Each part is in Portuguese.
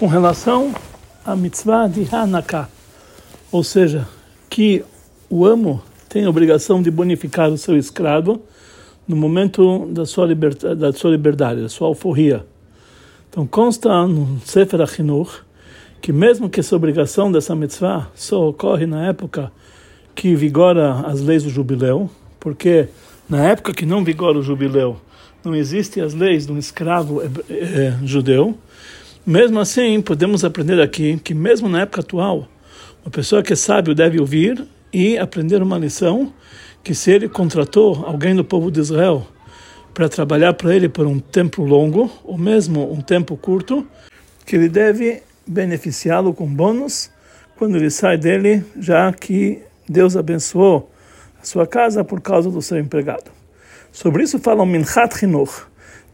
com relação à mitzvah de Hanukkah, ou seja, que o amo tem a obrigação de bonificar o seu escravo no momento da sua liberdade, da sua, liberdade, da sua alforria. Então consta no Sefer HaChinuch que mesmo que essa obrigação dessa mitzvah só ocorre na época que vigora as leis do jubileu, porque na época que não vigora o jubileu, não existem as leis de um escravo é, judeu, mesmo assim, podemos aprender aqui que mesmo na época atual, uma pessoa que é sábio deve ouvir e aprender uma lição que se ele contratou alguém do povo de Israel para trabalhar para ele por um tempo longo, ou mesmo um tempo curto, que ele deve beneficiá-lo com bônus quando ele sai dele, já que Deus abençoou a sua casa por causa do seu empregado. Sobre isso fala o Minchat Chinuch,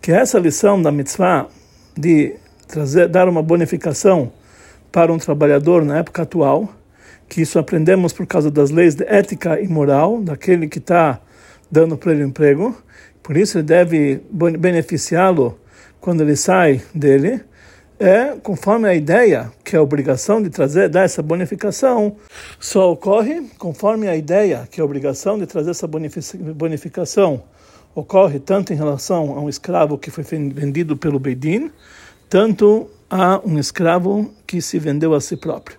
que é essa lição da mitzvah de trazer, dar uma bonificação para um trabalhador na época atual, que isso aprendemos por causa das leis de ética e moral daquele que está dando para ele emprego, por isso ele deve beneficiá-lo quando ele sai dele, é conforme a ideia que a obrigação de trazer dar essa bonificação. Só ocorre conforme a ideia que a obrigação de trazer essa bonificação. Ocorre tanto em relação a um escravo que foi vendido pelo Beidin, tanto a um escravo que se vendeu a si próprio.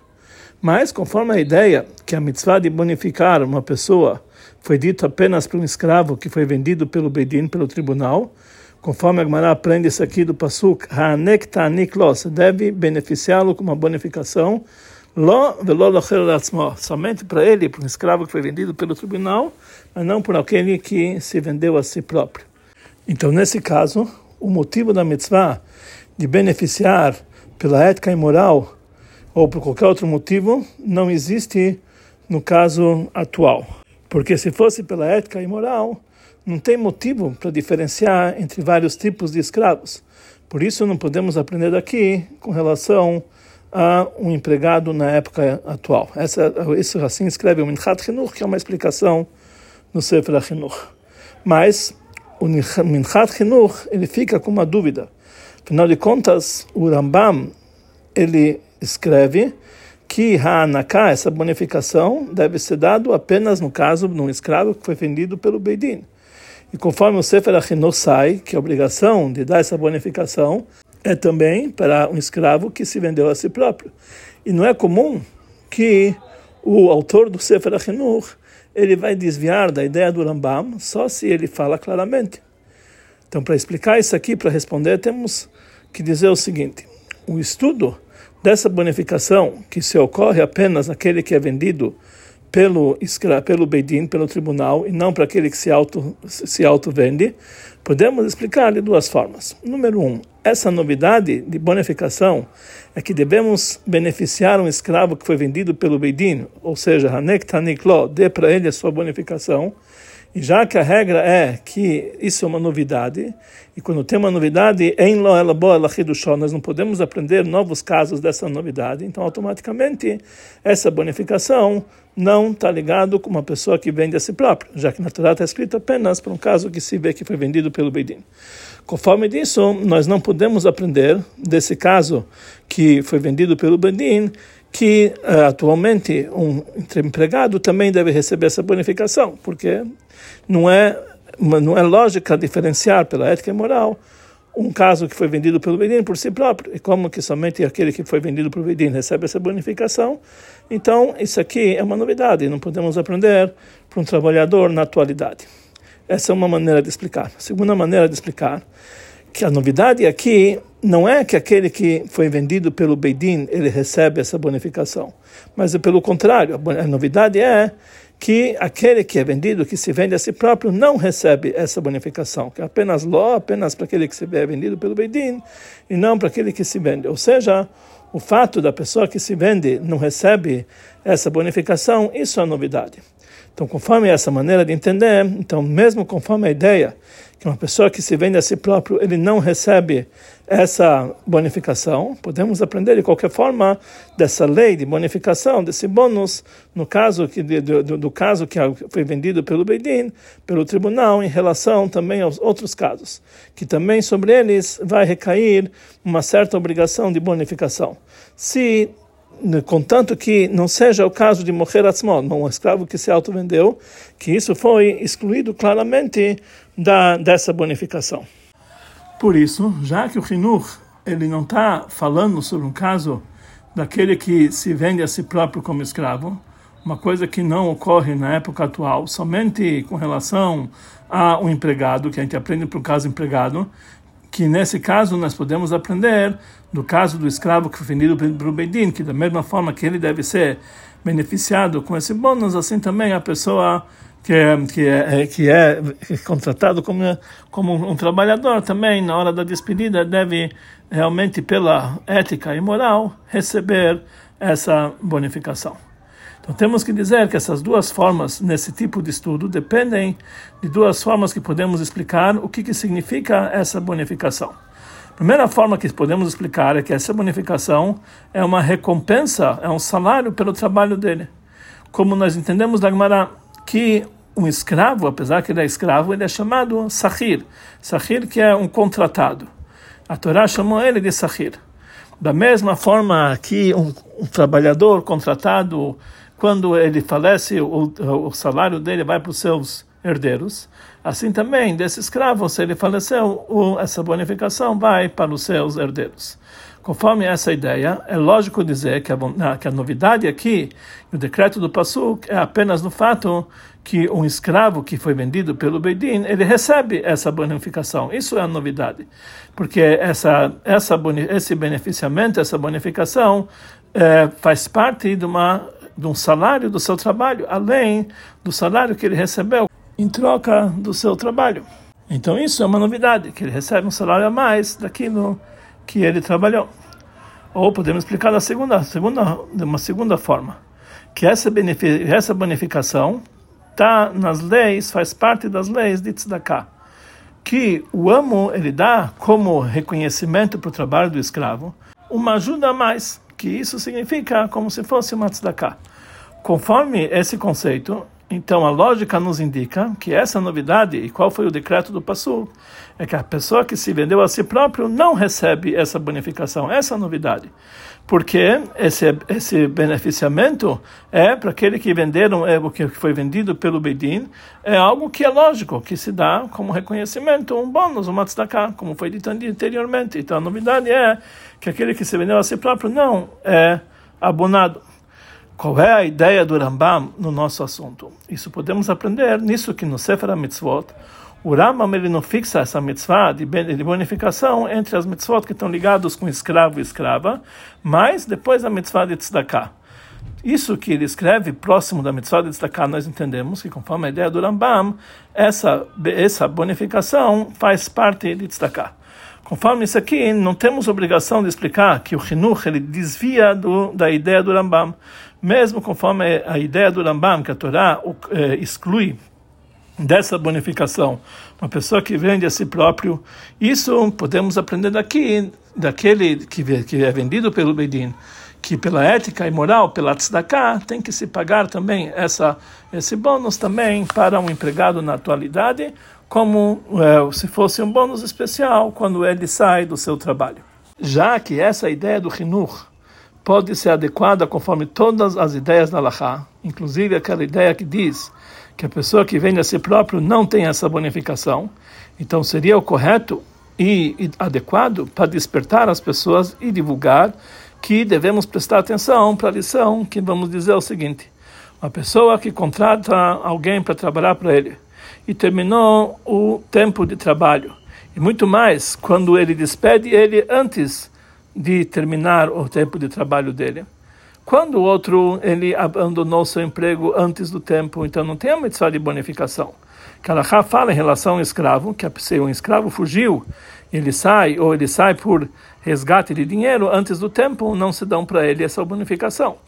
Mas, conforme a ideia que a mitzvah de bonificar uma pessoa foi dito apenas para um escravo que foi vendido pelo Bedin, pelo tribunal, conforme a Gemara aprende isso aqui do Pasuk, Ha'anek ta'anik lo, deve beneficiá-lo com uma bonificação, lo velo somente para ele, para um escravo que foi vendido pelo tribunal, mas não por aquele que se vendeu a si próprio. Então, nesse caso, o motivo da mitzvah de beneficiar pela ética imoral ou por qualquer outro motivo não existe no caso atual. Porque se fosse pela ética imoral, não tem motivo para diferenciar entre vários tipos de escravos. Por isso não podemos aprender daqui com relação a um empregado na época atual. Essa, isso assim escreve o Minchat Chinuch, que é uma explicação no Sefer Chinuch. Mas o Minchat Chinuch ele fica com uma dúvida. Afinal de contas, o Rambam ele escreve que Hanaká, essa bonificação, deve ser dado apenas no caso de um escravo que foi vendido pelo Beidin. E conforme o Sefer sai, que a obrigação de dar essa bonificação é também para um escravo que se vendeu a si próprio. E não é comum que o autor do Sefer Achinuch ele vai desviar da ideia do Rambam só se ele fala claramente. Então, para explicar isso aqui, para responder, temos que dizer o seguinte: o estudo dessa bonificação, que se ocorre apenas naquele que é vendido pelo pelo Beidin, pelo tribunal, e não para aquele que se auto se auto vende, podemos explicar de duas formas. Número um, essa novidade de bonificação é que devemos beneficiar um escravo que foi vendido pelo Beidin, ou seja, Hanek Taniklo, dê para ele a sua bonificação. E já que a regra é que isso é uma novidade, e quando tem uma novidade, em lo ela boa ela nós não podemos aprender novos casos dessa novidade, então automaticamente essa bonificação não está ligado com uma pessoa que vende a si própria, já que na Torá está escrito apenas para um caso que se vê que foi vendido pelo Beidin. Conforme disso, nós não podemos aprender desse caso que foi vendido pelo Beidin, que uh, atualmente um empregado também deve receber essa bonificação, porque não é não é lógica diferenciar pela ética e moral um caso que foi vendido pelo Bedin por si próprio, e como que somente aquele que foi vendido pelo Bedin recebe essa bonificação, então isso aqui é uma novidade, não podemos aprender para um trabalhador na atualidade. Essa é uma maneira de explicar. A segunda maneira de explicar que a novidade aqui não é que aquele que foi vendido pelo Beidin ele recebe essa bonificação, mas é pelo contrário. A novidade é que aquele que é vendido, que se vende a si próprio, não recebe essa bonificação, que é apenas ló, apenas para aquele que se é vendido pelo Beidin, e não para aquele que se vende. Ou seja, o fato da pessoa que se vende não recebe essa bonificação, isso é novidade. Então, conforme essa maneira de entender, então mesmo conforme a ideia que uma pessoa que se vende a si próprio, ele não recebe essa bonificação, podemos aprender de qualquer forma dessa lei de bonificação, desse bônus, no caso que do, do, caso que foi vendido pelo Beidin, pelo tribunal, em relação também aos outros casos, que também sobre eles vai recair uma certa obrigação de bonificação. Se contanto que não seja o caso de morrer atzmon, um escravo que se auto-vendeu, que isso foi excluído claramente da, dessa bonificação. Por isso, já que o Hinur ele não está falando sobre um caso daquele que se vende a si próprio como escravo, uma coisa que não ocorre na época atual, somente com relação a um empregado, que a gente aprende para o caso empregado, que nesse caso nós podemos aprender do caso do escravo que foi vendido para o Beidin, que da mesma forma que ele deve ser beneficiado com esse bônus, assim também a pessoa que é, que é, que é contratado como, como um trabalhador também, na hora da despedida, deve realmente, pela ética e moral, receber essa bonificação. Então temos que dizer que essas duas formas nesse tipo de estudo dependem de duas formas que podemos explicar o que, que significa essa bonificação. A primeira forma que podemos explicar é que essa bonificação é uma recompensa, é um salário pelo trabalho dele. Como nós entendemos da Gemara que um escravo, apesar que ele é escravo, ele é chamado sahir. Sahir que é um contratado. A Torá chamou ele de sahir. Da mesma forma que um, um trabalhador contratado quando ele falece, o, o salário dele vai para os seus herdeiros. Assim também, desse escravo, se ele faleceu, o, essa bonificação vai para os seus herdeiros. Conforme essa ideia, é lógico dizer que a, que a novidade aqui, no decreto do Passuk, é apenas no fato que um escravo que foi vendido pelo Beidin, ele recebe essa bonificação. Isso é a novidade. Porque essa, essa, esse beneficiamento, essa bonificação, é, faz parte de uma de um salário do seu trabalho, além do salário que ele recebeu em troca do seu trabalho. Então isso é uma novidade, que ele recebe um salário a mais daquilo que ele trabalhou. Ou podemos explicar da segunda, segunda, de uma segunda forma, que essa, essa bonificação está nas leis, faz parte das leis de tzedakah, que o amo ele dá como reconhecimento para o trabalho do escravo uma ajuda a mais, que isso significa como se fosse uma tzedakah. Conforme esse conceito, então a lógica nos indica que essa novidade, e qual foi o decreto do Passul, é que a pessoa que se vendeu a si próprio não recebe essa bonificação, essa novidade. Porque esse, esse beneficiamento é para aquele que venderam, é o que foi vendido pelo Beidin, é algo que é lógico, que se dá como reconhecimento, um bônus, um tzedakah, como foi dito anteriormente. Então a novidade é que aquele que se vendeu a si próprio não é abonado. Qual é a ideia do Rambam no nosso assunto? Isso podemos aprender nisso que no Sefer HaMitzvot, o Rambam ele não fixa essa mitzvah de bonificação entre as mitzvot que estão ligados com escravo e escrava, mas depois a mitzvah de tzedakah. Isso que ele escreve próximo da mitzvah de tzedakah, nós entendemos que conforme a ideia do Rambam, essa, essa bonificação faz parte de tzedakah. Conforme isso aqui, não temos obrigação de explicar que o Hinuch ele desvia do, da ideia do Rambam mesmo conforme a ideia do Rambam, que a Torá é, exclui dessa bonificação uma pessoa que vende a si próprio, isso podemos aprender daqui, daquele que, que é vendido pelo Bedin, que pela ética e moral, pela tzedakah, tem que se pagar também essa, esse bônus também para um empregado na atualidade, como é, se fosse um bônus especial quando ele sai do seu trabalho. Já que essa ideia do Hinur, pode ser adequada conforme todas as ideias da Allahá, inclusive aquela ideia que diz que a pessoa que vende a si próprio não tem essa bonificação. Então seria o correto e, adequado para despertar as pessoas e divulgar que devemos prestar atenção para a lição que vamos dizer o seguinte: uma pessoa que contrata alguém para trabalhar para ele e terminou o tempo de trabalho e muito mais quando ele despede ele antes de terminar o tempo de trabalho dele. Quando o outro ele abandonou seu emprego antes do tempo, então não tem a mitzvah de bonificação. Kalachá fala em relação ao escravo, que se um escravo fugiu, ele sai, ou ele sai por resgate de dinheiro antes do tempo, não se dão para ele essa bonificação.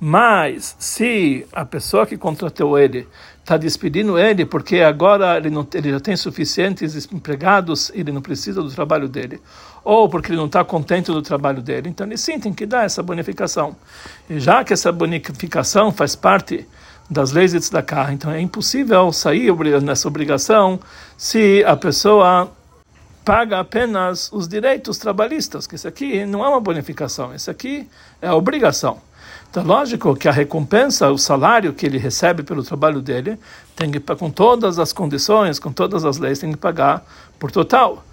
Mas se a pessoa que contratou ele está despedindo ele porque agora ele, não, ele já tem suficientes empregados e ele não precisa do trabalho dele, ou porque ele não está contente do trabalho dele, então ele sim tem que dar essa bonificação. E já que essa bonificação faz parte das leis de tzedakah, então é impossível sair nessa obrigação se a pessoa paga apenas os direitos trabalhistas, que isso aqui não é uma bonificação, isso aqui é obrigação. Então, lógico que a recompensa, o salário que ele recebe pelo trabalho dele, tem que com todas as condições, com todas as leis, tem que pagar por total.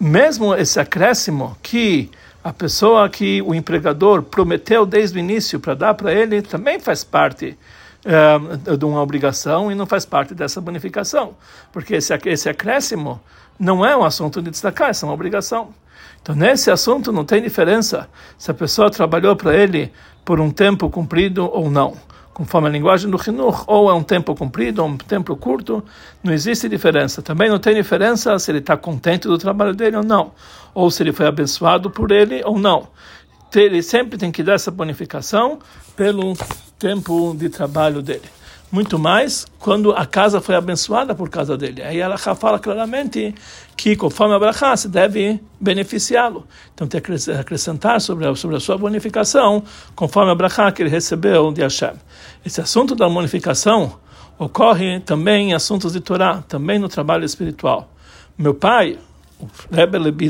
Mesmo esse acréscimo que a pessoa que o empregador prometeu desde o início para dar para ele, também faz parte é, de uma obrigação e não faz parte dessa bonificação, porque esse, esse acréscimo não é um assunto de destacar, é uma obrigação. Então, nesse assunto não tem diferença se a pessoa trabalhou para ele por um tempo comprido ou não. Conforme a linguagem do Hinur, ou é um tempo comprido ou um tempo curto, não existe diferença. Também não tem diferença se ele está contente do trabalho dele ou não, ou se ele foi abençoado por ele ou não. Ele sempre tem que dar essa bonificação pelo tempo de trabalho dele muito mais quando a casa foi abençoada por causa dele. Aí ela fala claramente que conforme a Brachá se deve beneficiá-lo. Então tem que acrescentar sobre a, sobre a sua bonificação conforme a Brachá que ele recebeu de Hashem. Esse assunto da bonificação ocorre também em assuntos de Torá, também no trabalho espiritual. Meu pai, o Rebbe Lebi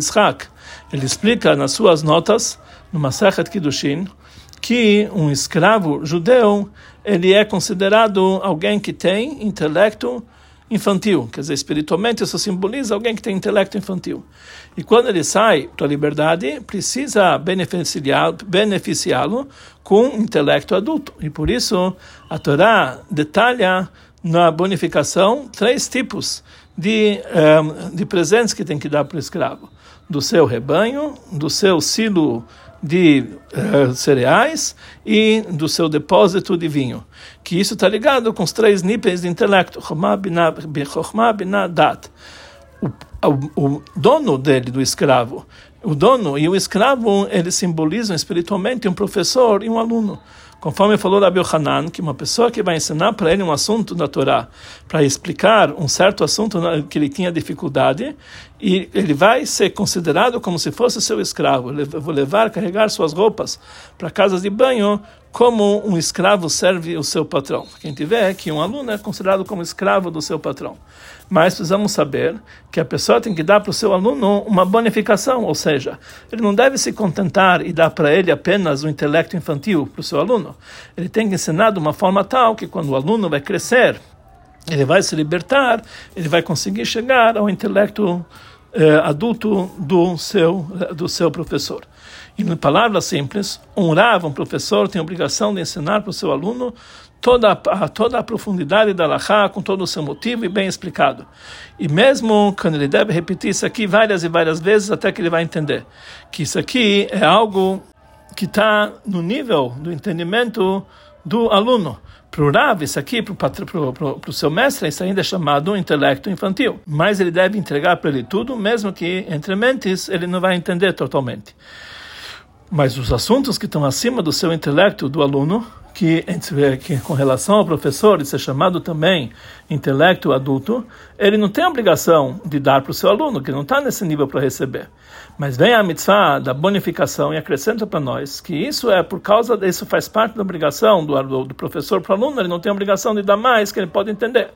ele explica nas suas notas, no Masachet Kiddushin, que um escravo judeu ele é considerado alguém que tem intelecto infantil, quer dizer, espiritualmente isso simboliza alguém que tem intelecto infantil. E quando ele sai para liberdade, precisa beneficiá-lo com intelecto adulto. E por isso a Torá detalha na bonificação três tipos de, um, de presentes que tem que dar para o escravo: do seu rebanho, do seu silo de uh, cereais e do seu depósito de vinho. Que isso está ligado com os três níveis de intelecto, Chokhmah, Binah, Dat. O, o dono dele, do escravo, o dono e o escravo, eles simbolizam espiritualmente um professor e um aluno. Conforme falou Rabi Hanan, que uma pessoa que vai ensinar para ele um assunto da Torá, para explicar um certo assunto que ele tinha dificuldade, e ele vai ser considerado como se fosse seu escravo. Ele vai levar, carregar suas roupas para casas de banho, como um escravo serve o seu patrão. Quem tiver que um aluno é considerado como escravo do seu patrão. Mas precisamos saber que a pessoa tem que dar para o seu aluno uma bonificação, ou seja, ele não deve se contentar e dar para ele apenas o intelecto infantil para o seu aluno. Ele tem que ensinar de uma forma tal que quando o aluno vai crescer, ele vai se libertar, ele vai conseguir chegar ao intelecto eh, adulto do seu, do seu professor. Em palavras simples, um Rav, um professor, tem a obrigação de ensinar para o seu aluno toda a, toda a profundidade da Lachá, com todo o seu motivo e bem explicado. E mesmo quando ele deve repetir isso aqui várias e várias vezes, até que ele vai entender que isso aqui é algo que está no nível do entendimento do aluno. Para o Rav, isso aqui, para o seu mestre, isso ainda é chamado intelecto infantil. Mas ele deve entregar para ele tudo, mesmo que entre mentes ele não vai entender totalmente. Mas os assuntos que estão acima do seu intelecto do aluno, que, que com relação ao professor, isso é chamado também intelecto adulto, ele não tem a obrigação de dar para o seu aluno, que não está nesse nível para receber. Mas vem a mitzvah da bonificação e acrescenta para nós que isso é por causa, isso faz parte da obrigação do, do professor para o aluno, ele não tem a obrigação de dar mais que ele pode entender.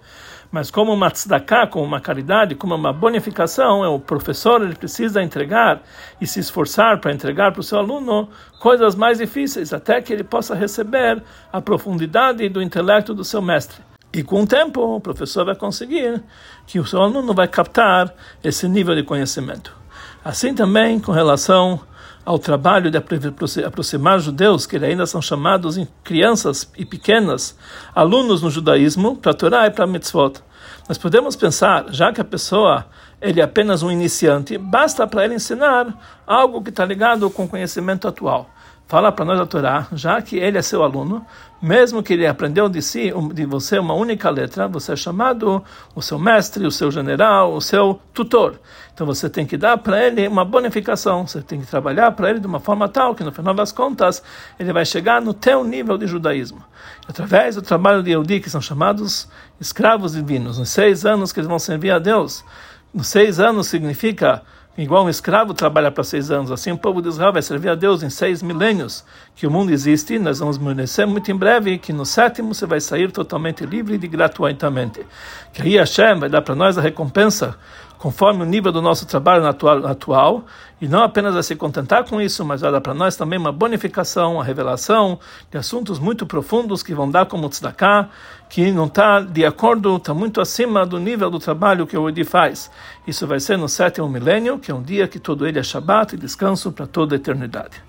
Mas como uma tzedakah, como uma caridade, como uma bonificação, é o professor ele precisa entregar e se esforçar para entregar para o seu aluno coisas mais difíceis, até que ele possa receber a profundidade do intelecto do seu mestre. E com o tempo, o professor vai conseguir que o seu aluno vai captar esse nível de conhecimento. Assim também com relação ao trabalho de aproximar judeus, que ainda são chamados crianças e pequenas, alunos no judaísmo, para a Torá e para a mitzvot. Nós podemos pensar, já que a pessoa ele é apenas um iniciante, basta para ele ensinar algo que está ligado com o conhecimento atual. Fala para nós a Torá, já que ele é seu aluno, mesmo que ele aprendeu de si, de você, uma única letra, você é chamado o seu mestre, o seu general, o seu tutor. Então você tem que dar para ele uma bonificação, você tem que trabalhar para ele de uma forma tal que no final das contas ele vai chegar no teu nível de judaísmo. Através do trabalho de Eudi, que são chamados escravos divinos, nos seis anos que eles vão servir a Deus, nos seis anos significa igual um escravo trabalha para seis anos, assim o povo de Israel vai servir a Deus em seis milênios que o mundo existe. Nós vamos conhecer muito em breve que no sétimo você vai sair totalmente livre e gratuitamente. Que aí Hashem vai dar para nós a recompensa conforme o nível do nosso trabalho atual, atual e não apenas a se contentar com isso, mas vai dar para nós também uma bonificação, uma revelação de assuntos muito profundos que vão dar como tzedakah, que não está de acordo, está muito acima do nível do trabalho que o Edi faz. Isso vai ser no sétimo milênio, que é um dia que todo ele é Shabat e descanso para toda a eternidade.